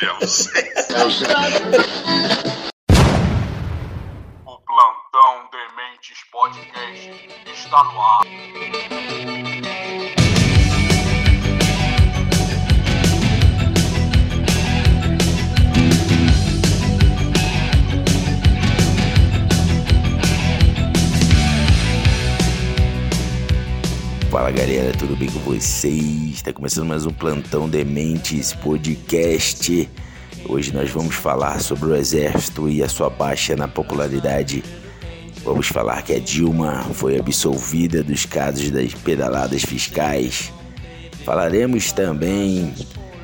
Deus. o Plantão Dementes Podcast está no ar. Fala galera, tudo bem com vocês? Está começando mais um Plantão Dementes Podcast. Hoje nós vamos falar sobre o Exército e a sua baixa na popularidade. Vamos falar que a Dilma foi absolvida dos casos das pedaladas fiscais. Falaremos também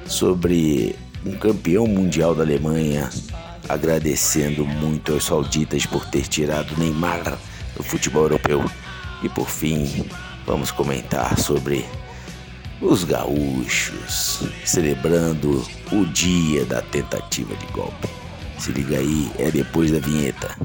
sobre um campeão mundial da Alemanha agradecendo muito aos sauditas por ter tirado Neymar do futebol europeu. E por fim, vamos comentar sobre os gaúchos celebrando o dia da tentativa de golpe. Se liga aí, é depois da vinheta.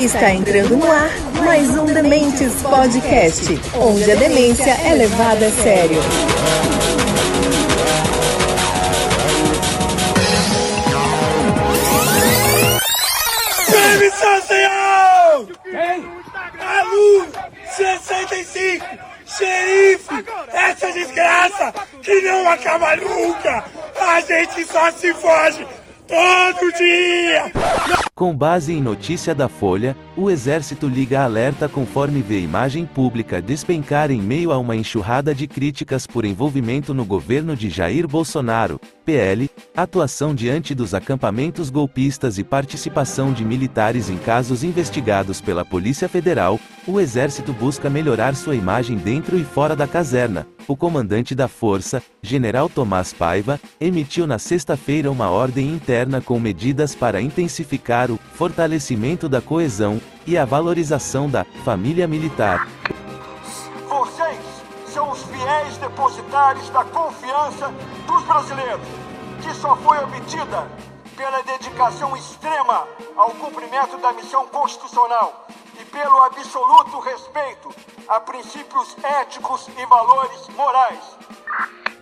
Está entrando no ar mais um Dementes Podcast, onde a demência é levada a sério. Permissão, senhor! Quem? A luz 65! Xerife! Essa desgraça que não acaba nunca! A gente só se foge todo dia! Com base em notícia da Folha, o Exército liga alerta conforme vê imagem pública despencar em meio a uma enxurrada de críticas por envolvimento no governo de Jair Bolsonaro, PL, atuação diante dos acampamentos golpistas e participação de militares em casos investigados pela Polícia Federal, o Exército busca melhorar sua imagem dentro e fora da caserna. O comandante da Força, General Tomás Paiva, emitiu na sexta-feira uma ordem interna com medidas para intensificar o fortalecimento da coesão e a valorização da família militar. Vocês são os fiéis depositários da confiança dos brasileiros, que só foi obtida pela dedicação extrema ao cumprimento da missão constitucional e pelo absoluto respeito a princípios éticos e valores morais.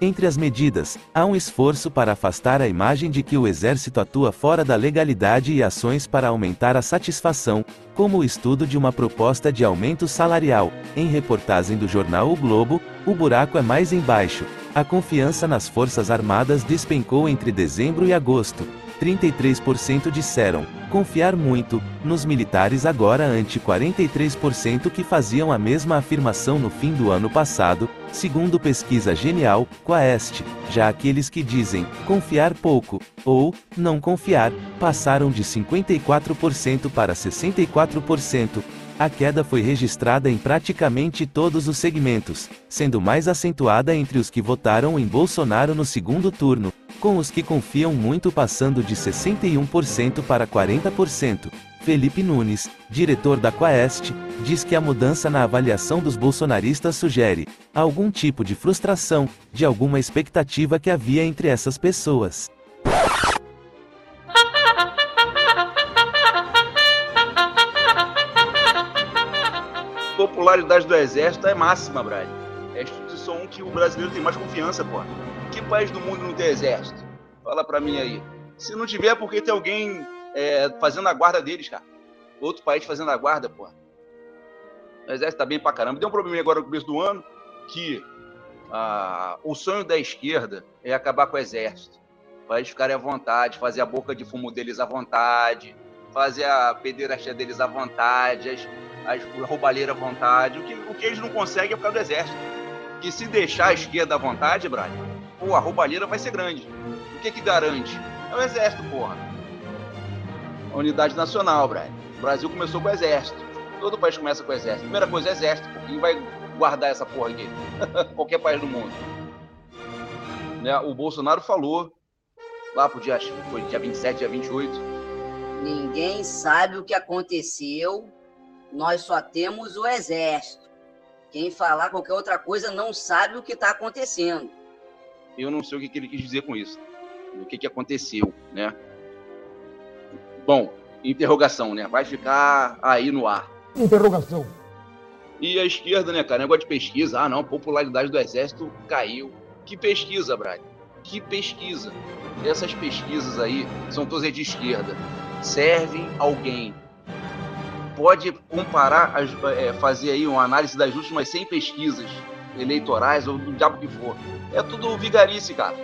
Entre as medidas, há um esforço para afastar a imagem de que o Exército atua fora da legalidade e ações para aumentar a satisfação, como o estudo de uma proposta de aumento salarial. Em reportagem do jornal O Globo, o buraco é mais embaixo. A confiança nas Forças Armadas despencou entre dezembro e agosto. 33% disseram confiar muito nos militares agora ante 43% que faziam a mesma afirmação no fim do ano passado, segundo pesquisa Genial, Quaest. Já aqueles que dizem confiar pouco ou não confiar passaram de 54% para 64%. A queda foi registrada em praticamente todos os segmentos, sendo mais acentuada entre os que votaram em Bolsonaro no segundo turno, com os que confiam muito passando de 61% para 40%. Felipe Nunes, diretor da Quaest, diz que a mudança na avaliação dos bolsonaristas sugere algum tipo de frustração, de alguma expectativa que havia entre essas pessoas. popularidade do exército é máxima, Brian. Que o brasileiro tem mais confiança, pô. Que país do mundo não tem exército? Fala pra mim aí. Se não tiver, é porque tem alguém é, fazendo a guarda deles, cara. Outro país fazendo a guarda, pô. O exército tá bem pra caramba. Deu um problema agora no começo do ano que ah, o sonho da esquerda é acabar com o exército. Para eles ficarem à vontade, fazer a boca de fumo deles à vontade, fazer a pederastia deles à vontade, as, as roubalheiras à vontade. O que, o que eles não conseguem é por causa do exército. Que se deixar a esquerda à vontade, Brian, pô, a roubalheira vai ser grande. O que que garante? É o exército, porra. A unidade nacional, Brian. O Brasil começou com o exército. Todo país começa com o exército. Primeira coisa, exército. Pô. Quem vai guardar essa porra aqui? Qualquer país do mundo. Né? O Bolsonaro falou lá pro dia, foi dia 27, dia 28. Ninguém sabe o que aconteceu, nós só temos o exército. Quem falar qualquer outra coisa não sabe o que está acontecendo. Eu não sei o que, que ele quis dizer com isso. O que, que aconteceu, né? Bom, interrogação, né? Vai ficar aí no ar. Interrogação. E a esquerda, né, cara? Negócio de pesquisa. Ah, não, popularidade do exército caiu. Que pesquisa, Brad? Que pesquisa? Essas pesquisas aí são todas de esquerda. Servem alguém. Pode comparar, as, é, fazer aí uma análise das últimas 100 pesquisas eleitorais ou do diabo que for. É tudo vigarice, cara.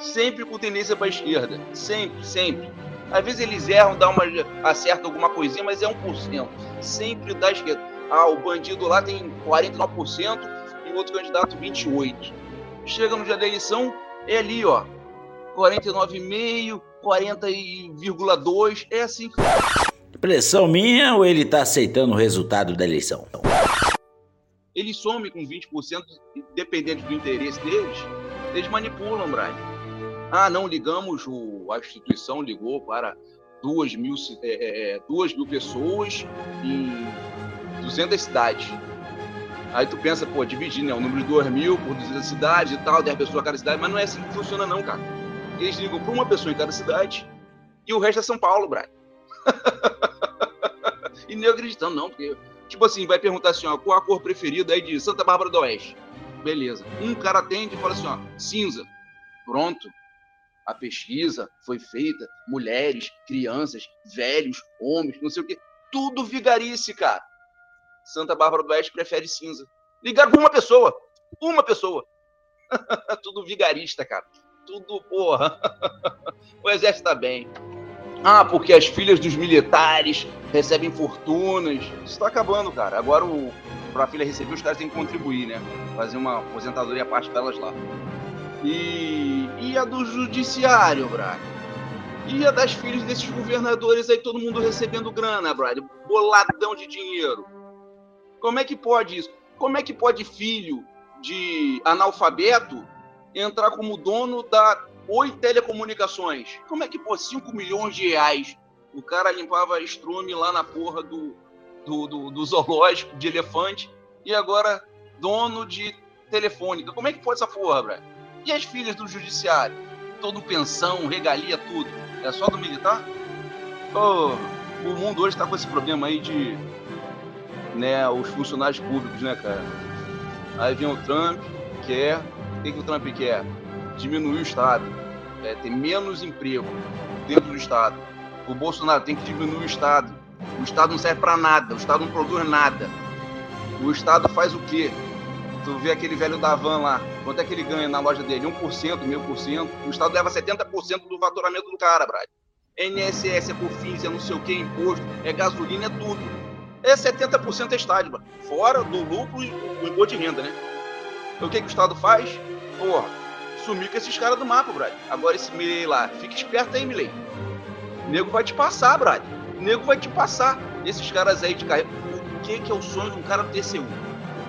Sempre com tendência para esquerda. Sempre, sempre. Às vezes eles erram, dá uma, acertam alguma coisinha, mas é 1%. Sempre da esquerda. Ah, o bandido lá tem 49% e o outro candidato 28%. Chega no dia da eleição, é ali, ó. 49,5%, 40,2%. É assim. Pressão minha ou ele tá aceitando o resultado da eleição? Ele some com 20%, dependendo do interesse deles, eles manipulam, Brian. Ah, não ligamos, o, a instituição ligou para duas mil, é, é, duas mil pessoas em 200 cidades. Aí tu pensa, pô, dividir né, o número de 2 mil por 200 cidades e tal, 10 pessoas a cada cidade, mas não é assim que funciona não, cara. Eles ligam para uma pessoa em cada cidade e o resto é São Paulo, Brian. e nem acreditando, não, porque, tipo assim, vai perguntar assim, ó, qual a cor preferida aí de Santa Bárbara do Oeste? Beleza. Um cara atende e fala assim, ó, cinza. Pronto. A pesquisa foi feita, mulheres, crianças, velhos, homens, não sei o quê. Tudo vigarice, cara. Santa Bárbara do Oeste prefere cinza. Ligaram para uma pessoa. Uma pessoa. Tudo vigarista, cara. Tudo, porra. o exército tá bem. Ah, porque as filhas dos militares recebem fortunas. Isso tá acabando, cara. Agora, o, pra filha receber, os caras têm que contribuir, né? Fazer uma aposentadoria a parte delas lá. E, e a do judiciário, Braga? E a das filhas desses governadores aí, todo mundo recebendo grana, Braga? Boladão de dinheiro. Como é que pode isso? Como é que pode filho de analfabeto entrar como dono da Oi Telecomunicações? Como é que, pô, 5 milhões de reais o cara limpava estrume lá na porra do, do, do, do zoológico de elefante e agora dono de telefônica? Como é que pode essa porra, Braga? E as filhas do judiciário? Todo pensão, regalia, tudo. É só do militar? Oh, o mundo hoje está com esse problema aí de né, os funcionários públicos, né, cara? Aí vem o Trump, quer. O que, que o Trump quer? Diminuir o Estado. É, ter menos emprego dentro do Estado. O Bolsonaro tem que diminuir o Estado. O Estado não serve para nada. O Estado não produz nada. O Estado faz o quê? Tu vê aquele velho da van lá, quanto é que ele ganha na loja dele? 1%, meio por cento. O Estado leva 70% do faturamento do cara, Brad. NSS, é COFINS, é não sei o que, imposto, é gasolina, é tudo. É 70% é Estado, Brad. fora do lucro e o imposto de renda, né? Então o que, que o Estado faz? Porra, sumir com esses caras do mapa, Brad. Agora esse Milley lá, fica esperto aí, Milley. O nego vai te passar, Brad. O nego vai te passar. Esses caras aí de carreira. O que, que é o sonho de um cara do TCU?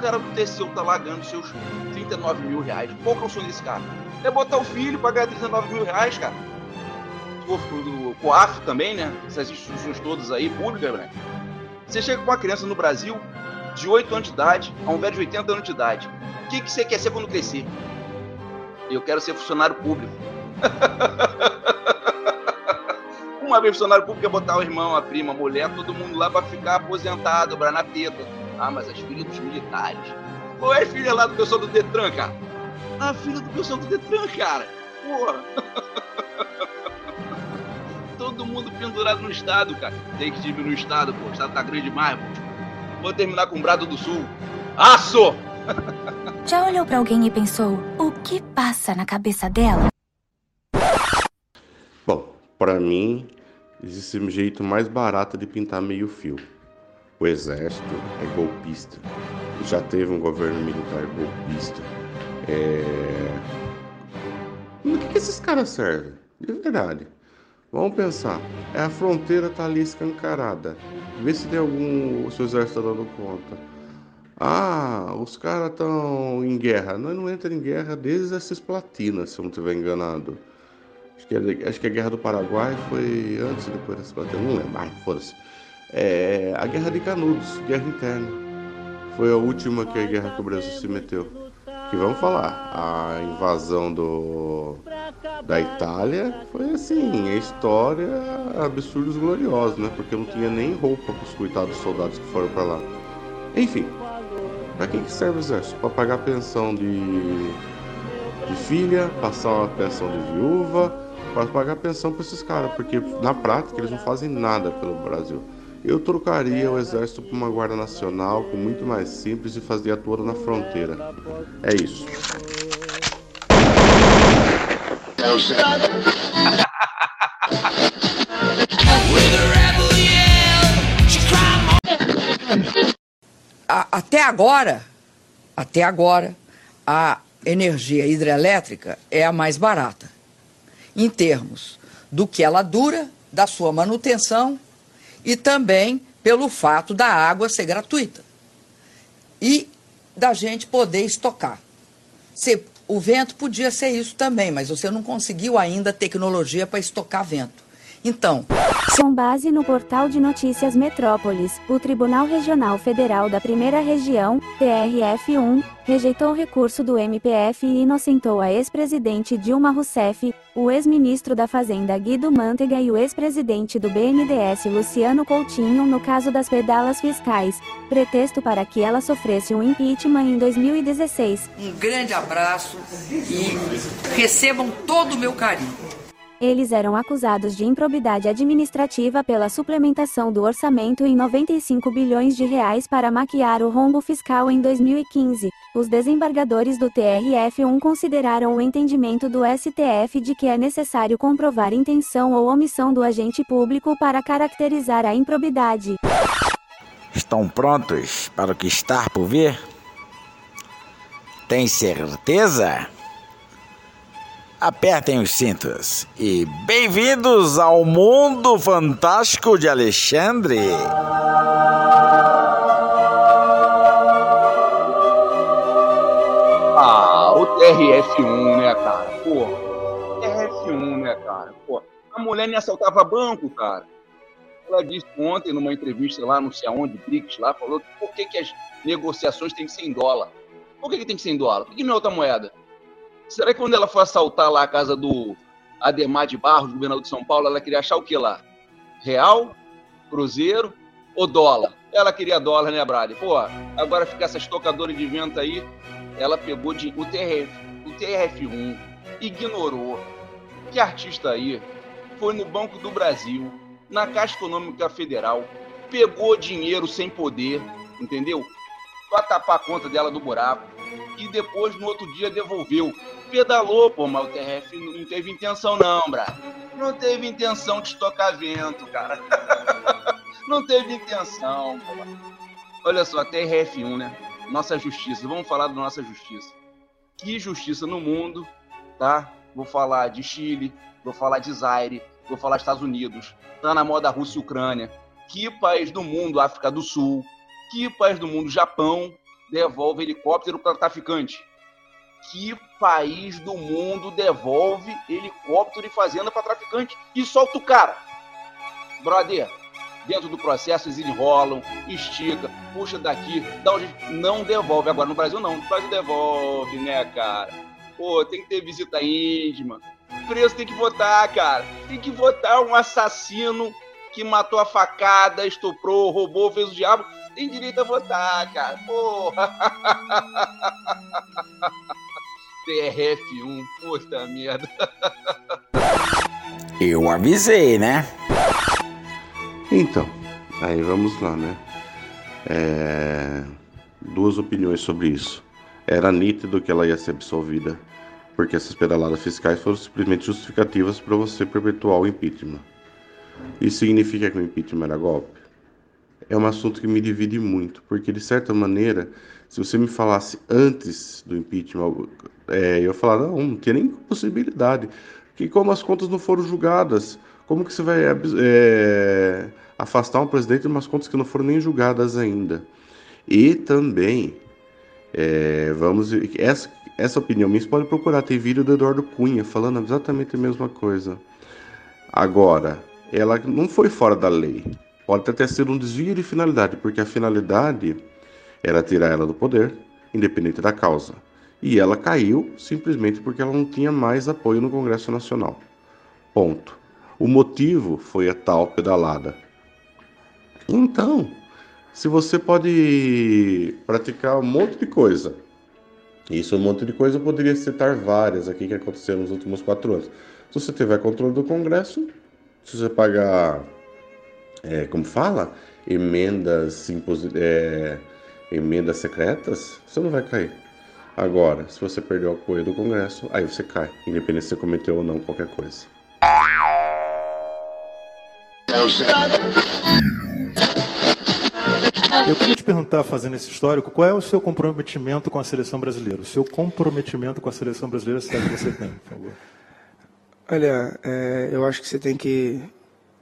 cara do TCU tá lá ganhando seus 39 mil reais. Qual que é o sonho desse cara? É botar o filho pra ganhar 39 mil reais, cara. O COAF também, né? Essas instituições todas aí, públicas, né? Você chega com uma criança no Brasil de 8 anos de idade a um velho de 80 anos de idade. O que, que você quer ser quando crescer? Eu quero ser funcionário público. uma vez funcionário público é botar o irmão, a prima, a mulher, todo mundo lá para ficar aposentado, pra na teta. Ah, mas as filhas dos militares. Ou é filha lá do pessoal do Detran, cara? A filha do pessoal do Detran, cara. Porra. Todo mundo pendurado no Estado, cara. Tem que diminuir o Estado, pô. O Estado tá grande demais, pô. Vou terminar com o Brado do Sul. Aço! Já olhou para alguém e pensou, o que passa na cabeça dela? Bom, para mim, existe um jeito mais barato de pintar meio fio. O exército é golpista. Já teve um governo militar golpista. É... No que, que esses caras servem? De verdade. Vamos pensar. É a fronteira tá ali escancarada. Vê se tem algum. O seu exército tá dando conta. Ah, os caras estão em guerra. Nós não entramos em guerra desde essas platinas, se eu não estiver enganado. Acho que, é, acho que a guerra do Paraguai foi antes e depois dessa platina. Não lembro. Ai, foda-se. É, a Guerra de Canudos, Guerra Interna. Foi a última que a guerra que o Brasil se meteu. que vamos falar, a invasão do da Itália foi assim, a história absurdos gloriosos, né? Porque não tinha nem roupa para os coitados soldados que foram para lá. Enfim, para quem que serve o exército? Para pagar pensão de, de filha, passar uma pensão de viúva, para pagar pensão para esses caras, porque na prática eles não fazem nada pelo Brasil. Eu trocaria o exército por uma guarda nacional, com muito mais simples e fazia toda na fronteira. É isso. Até agora, até agora, a energia hidrelétrica é a mais barata, em termos do que ela dura, da sua manutenção e também pelo fato da água ser gratuita e da gente poder estocar. Se, o vento podia ser isso também, mas você não conseguiu ainda tecnologia para estocar vento. Então, com base no portal de notícias Metrópolis, o Tribunal Regional Federal da Primeira Região, TRF1, rejeitou o recurso do MPF e inocentou a ex-presidente Dilma Rousseff, o ex-ministro da Fazenda Guido Mantega e o ex-presidente do BNDES Luciano Coutinho no caso das pedalas fiscais, pretexto para que ela sofresse um impeachment em 2016. Um grande abraço e recebam todo o meu carinho. Eles eram acusados de improbidade administrativa pela suplementação do orçamento em 95 bilhões de reais para maquiar o rombo fiscal em 2015. Os desembargadores do TRF1 consideraram o entendimento do STF de que é necessário comprovar intenção ou omissão do agente público para caracterizar a improbidade. Estão prontos para o que está por vir? Tem certeza? Apertem os cintos e bem-vindos ao mundo fantástico de Alexandre. Ah, o TRF1, né, cara? Pô, TRF1, né, cara? Pô, a mulher nem assaltava banco, cara. Ela disse ontem numa entrevista lá, não sei aonde, BRICS lá, falou que por que, que as negociações têm que ser em dólar. Por que, que tem que ser em dólar? Por que não é outra moeda? Será que quando ela for assaltar lá a casa do Ademar de Barros, governador de São Paulo, ela queria achar o que lá? Real? Cruzeiro? Ou dólar? Ela queria dólar, né, Brady? Pô, agora fica essa estocadora de vento aí, ela pegou de, o, TRF, o TRF1, ignorou. Que artista aí foi no Banco do Brasil, na Caixa Econômica Federal, pegou dinheiro sem poder, entendeu? Pra tapar a conta dela do buraco. E depois, no outro dia, devolveu pedalou, pô, mas o TRF não teve intenção, não, Bra. Não teve intenção de estocar vento, cara. não teve intenção, pô. Olha só, TRF1, né? Nossa justiça. Vamos falar da nossa justiça. Que justiça no mundo, tá? Vou falar de Chile, vou falar de Zaire, vou falar Estados Unidos. Tá na moda Rússia e Ucrânia. Que país do mundo, África do Sul? Que país do mundo, Japão, devolve helicóptero para traficante? que país do mundo devolve helicóptero e fazenda para traficante e solta o cara? Brother, dentro do processo eles enrolam, estica, puxa daqui, dá um jeito, não devolve. Agora no Brasil não, no Brasil devolve, né, cara? Pô, tem que ter visita íntima. Preso tem que votar, cara. Tem que votar um assassino que matou a facada, estuprou, roubou, fez o diabo. Tem direito a votar, cara. Porra. TRF1, puta merda. Eu avisei, né? Então, aí vamos lá, né? É... Duas opiniões sobre isso. Era nítido que ela ia ser absolvida, porque essas pedaladas fiscais foram simplesmente justificativas para você perpetuar o impeachment. Isso significa que o impeachment era golpe? É um assunto que me divide muito, porque de certa maneira se você me falasse antes do impeachment, é, eu ia falar, não, não tinha nem possibilidade. Que como as contas não foram julgadas, como que você vai é, afastar um presidente de umas contas que não foram nem julgadas ainda? E também, é, vamos essa, essa opinião minha, você pode procurar, tem vídeo do Eduardo Cunha falando exatamente a mesma coisa. Agora, ela não foi fora da lei. Pode até ter sido um desvio de finalidade, porque a finalidade era tirar ela do poder, independente da causa. E ela caiu simplesmente porque ela não tinha mais apoio no Congresso Nacional. Ponto. O motivo foi a tal pedalada. Então, se você pode praticar um monte de coisa, isso um monte de coisa eu poderia citar várias aqui que aconteceram nos últimos quatro anos. Se você tiver controle do Congresso, se você pagar, é, como fala, emendas, é, emendas secretas, você não vai cair. Agora, se você perder o apoio do Congresso, aí você cai, independente se você cometeu ou não qualquer coisa. Eu queria te perguntar, fazendo esse histórico, qual é o seu comprometimento com a seleção brasileira? O seu comprometimento com a seleção brasileira, se é que você tem, por favor. Olha, é, eu acho que você tem que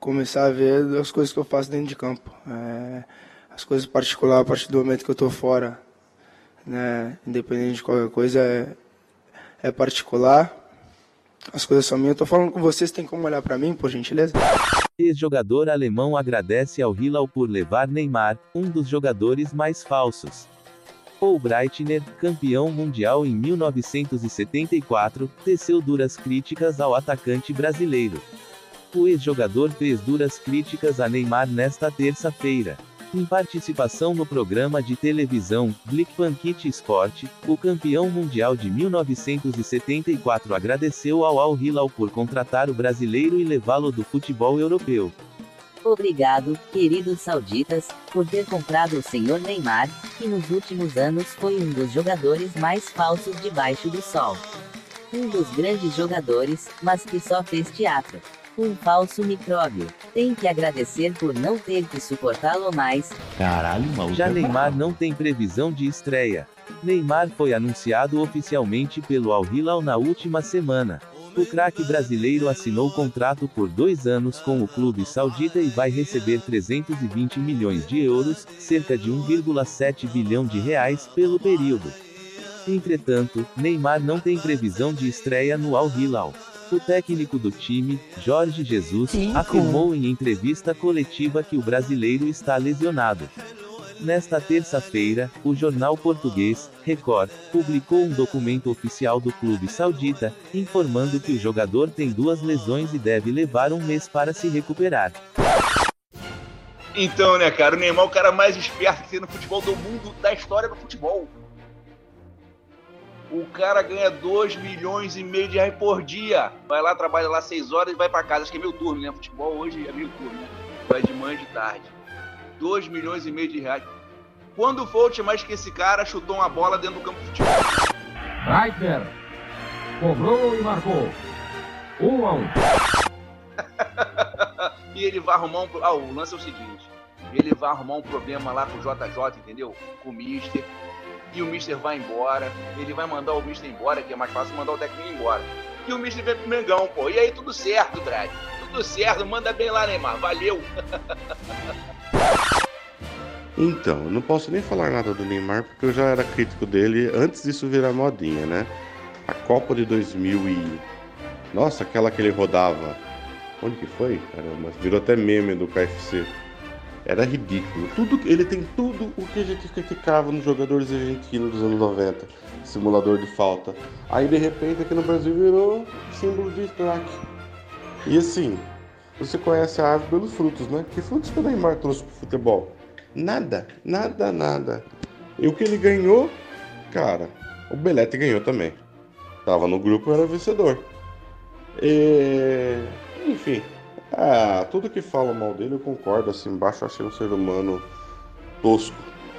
começar a ver as coisas que eu faço dentro de campo. É, as coisas particulares, a partir do momento que eu estou fora, né, independente de qualquer coisa, é, é particular. As coisas são minhas. Eu tô falando com vocês, tem como olhar para mim, por gentileza? Ex-jogador alemão agradece ao Hilal por levar Neymar, um dos jogadores mais falsos. Paul Breitner, campeão mundial em 1974, teceu duras críticas ao atacante brasileiro. O ex-jogador fez duras críticas a Neymar nesta terça-feira. Em participação no programa de televisão Blickpankit Sport, o campeão mundial de 1974 agradeceu ao Al Hilal por contratar o brasileiro e levá-lo do futebol europeu. Obrigado, queridos sauditas, por ter comprado o senhor Neymar, que nos últimos anos foi um dos jogadores mais falsos debaixo do sol. Um dos grandes jogadores, mas que só fez teatro. Um falso micróbio. Tem que agradecer por não ter que suportá-lo mais. Caralho, maluco. Já Neymar não tem previsão de estreia. Neymar foi anunciado oficialmente pelo Al Hilal na última semana. O craque brasileiro assinou contrato por dois anos com o clube saudita e vai receber 320 milhões de euros, cerca de 1,7 bilhão de reais, pelo período. Entretanto, Neymar não tem previsão de estreia no Al Hilal. O técnico do time, Jorge Jesus, Cinco. afirmou em entrevista coletiva que o brasileiro está lesionado. Nesta terça-feira, o jornal português, Record, publicou um documento oficial do clube saudita, informando que o jogador tem duas lesões e deve levar um mês para se recuperar. Então, né, cara, o Neymar é o cara mais esperto que tem no futebol do mundo, da história do futebol. O cara ganha 2 milhões e meio de reais por dia. Vai lá, trabalha lá 6 horas e vai para casa. Acho que é meio turno, né? Futebol hoje é meio turno, né? Vai de manhã e de tarde. 2 milhões e meio de reais. Quando foi a última vez que esse cara chutou uma bola dentro do campo de futebol? Reiter cobrou e marcou. 1 um a 1 um. e ele vai arrumar um. Ah, o lance é o seguinte: ele vai arrumar um problema lá com o JJ, entendeu? Com o Mister e o Mister vai embora. Ele vai mandar o Mister embora, que é mais fácil mandar o técnico embora. E o Mister vem pro Mengão, pô. E aí tudo certo, Dredd. Tudo certo, manda bem lá, Neymar. Valeu. Então, eu não posso nem falar nada do Neymar porque eu já era crítico dele antes disso virar modinha, né? A Copa de 2000 e nossa, aquela que ele rodava. Onde que foi? Caramba, virou até meme do KFC. Era ridículo. Tudo, ele tem tudo o que a gente criticava nos jogadores argentinos dos anos 90. Simulador de falta. Aí de repente aqui no Brasil virou símbolo de craque. E assim, você conhece a árvore pelos frutos, né? Que frutos que o Neymar trouxe pro futebol? Nada, nada, nada. E o que ele ganhou, cara, o Belete ganhou também. Tava no grupo, era vencedor. E... Enfim, ah, tudo que fala mal dele eu concordo, assim, embaixo achei um ser humano tosco,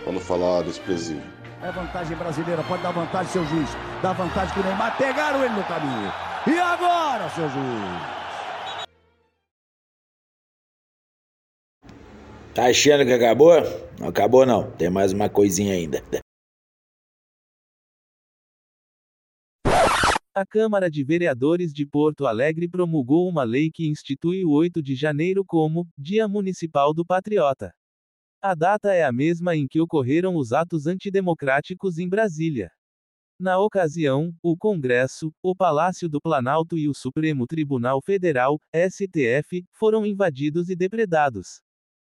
não falar desprezível. É vantagem brasileira, pode dar vantagem, seu juiz. Dá vantagem que o Neymar, pegaram ele no caminho. E agora, seu juiz? Tá achando que acabou? Não acabou não, tem mais uma coisinha ainda. A Câmara de Vereadores de Porto Alegre promulgou uma lei que institui o 8 de janeiro como Dia Municipal do Patriota. A data é a mesma em que ocorreram os atos antidemocráticos em Brasília. Na ocasião, o Congresso, o Palácio do Planalto e o Supremo Tribunal Federal, STF, foram invadidos e depredados.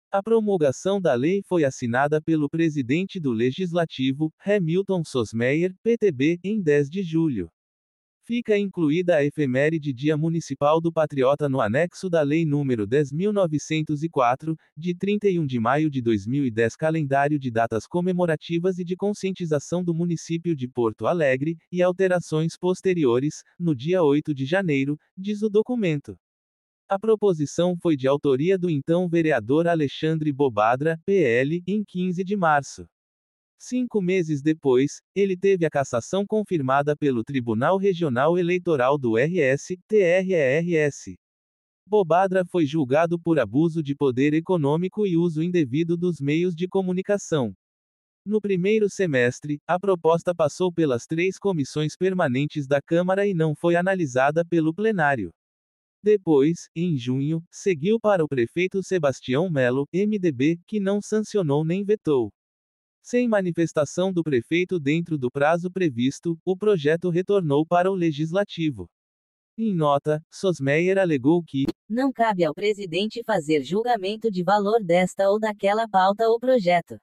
A promulgação da lei foi assinada pelo presidente do Legislativo, Hamilton Sosmeyer, PTB, em 10 de julho. Fica incluída a efeméride Dia Municipal do Patriota no anexo da Lei nº 10.904, de 31 de maio de 2010 Calendário de datas comemorativas e de conscientização do município de Porto Alegre, e alterações posteriores, no dia 8 de janeiro, diz o documento. A proposição foi de autoria do então vereador Alexandre Bobadra, PL, em 15 de março. Cinco meses depois, ele teve a cassação confirmada pelo Tribunal Regional Eleitoral do RS, TRERS. Bobadra foi julgado por abuso de poder econômico e uso indevido dos meios de comunicação. No primeiro semestre, a proposta passou pelas três comissões permanentes da Câmara e não foi analisada pelo plenário. Depois, em junho, seguiu para o prefeito Sebastião Melo, MDB, que não sancionou nem vetou. Sem manifestação do prefeito dentro do prazo previsto, o projeto retornou para o legislativo. Em nota, Sosmeyer alegou que não cabe ao presidente fazer julgamento de valor desta ou daquela pauta ou projeto.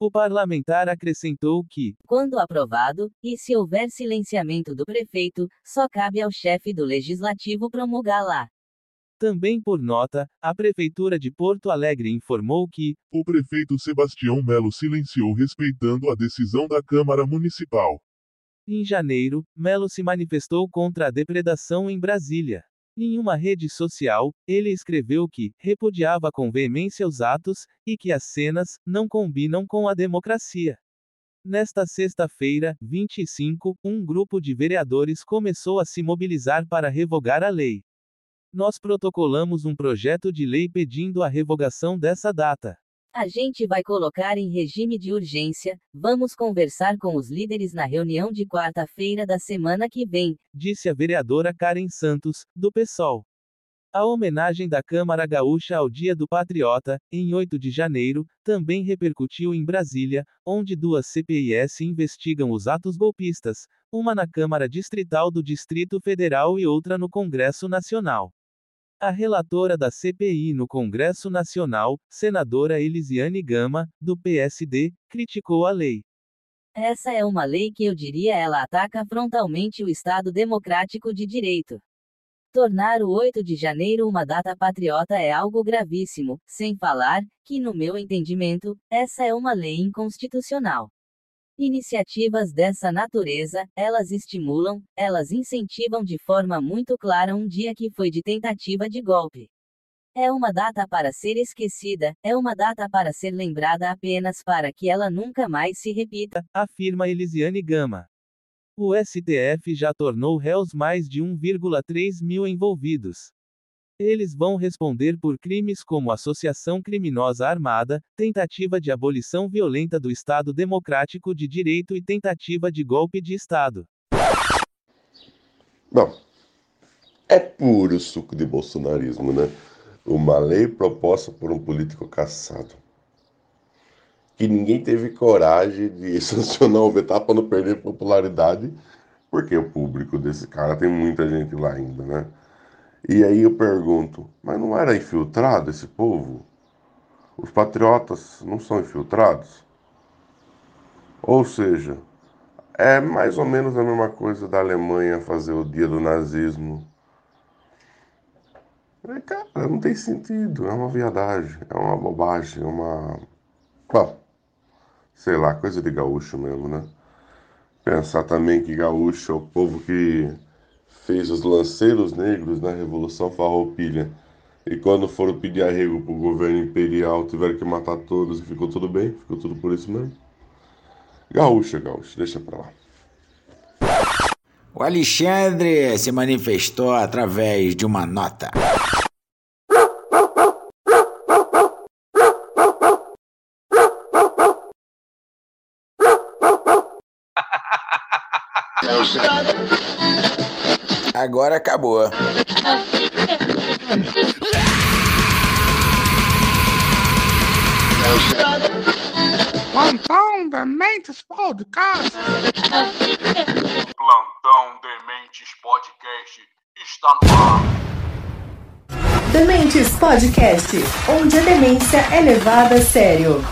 O parlamentar acrescentou que, quando aprovado, e se houver silenciamento do prefeito, só cabe ao chefe do legislativo promulgá-la. Também por nota, a Prefeitura de Porto Alegre informou que o prefeito Sebastião Melo silenciou respeitando a decisão da Câmara Municipal. Em janeiro, Melo se manifestou contra a depredação em Brasília. Em uma rede social, ele escreveu que repudiava com veemência os atos, e que as cenas não combinam com a democracia. Nesta sexta-feira, 25, um grupo de vereadores começou a se mobilizar para revogar a lei. Nós protocolamos um projeto de lei pedindo a revogação dessa data. A gente vai colocar em regime de urgência. Vamos conversar com os líderes na reunião de quarta-feira da semana que vem, disse a vereadora Karen Santos, do PSOL. A homenagem da Câmara Gaúcha ao Dia do Patriota, em 8 de janeiro, também repercutiu em Brasília, onde duas CPIs investigam os atos golpistas, uma na Câmara Distrital do Distrito Federal e outra no Congresso Nacional. A relatora da CPI no Congresso Nacional, senadora Elisiane Gama, do PSD, criticou a lei. Essa é uma lei que eu diria ela ataca frontalmente o Estado democrático de direito. Tornar o 8 de janeiro uma data patriota é algo gravíssimo, sem falar que, no meu entendimento, essa é uma lei inconstitucional. Iniciativas dessa natureza, elas estimulam, elas incentivam de forma muito clara um dia que foi de tentativa de golpe. É uma data para ser esquecida, é uma data para ser lembrada apenas para que ela nunca mais se repita, afirma Elisiane Gama. O STF já tornou réus mais de 1,3 mil envolvidos. Eles vão responder por crimes como associação criminosa armada, tentativa de abolição violenta do Estado Democrático de Direito e tentativa de golpe de Estado. Bom, é puro suco de bolsonarismo, né? Uma lei proposta por um político caçado. Que ninguém teve coragem de sancionar ou vetar para não perder popularidade, porque o público desse cara tem muita gente lá ainda, né? E aí eu pergunto, mas não era infiltrado esse povo? Os patriotas não são infiltrados? Ou seja, é mais ou menos a mesma coisa da Alemanha fazer o dia do nazismo. É, cara, não tem sentido, é uma viadagem, é uma bobagem, é uma. Bom, sei lá, coisa de gaúcho mesmo, né? Pensar também que gaúcho é o povo que fez os lanceiros negros na Revolução Farroupilha. E quando foram pedir arrego para o governo imperial, tiveram que matar todos e ficou tudo bem, ficou tudo por isso mesmo. Gaúcha, gaúcha, deixa pra lá. O Alexandre se manifestou através de uma nota. Agora acabou. Plantão Dementes Podcast. Plantão Dementes Podcast está no ar. Dementes Podcast, onde a demência é levada a sério.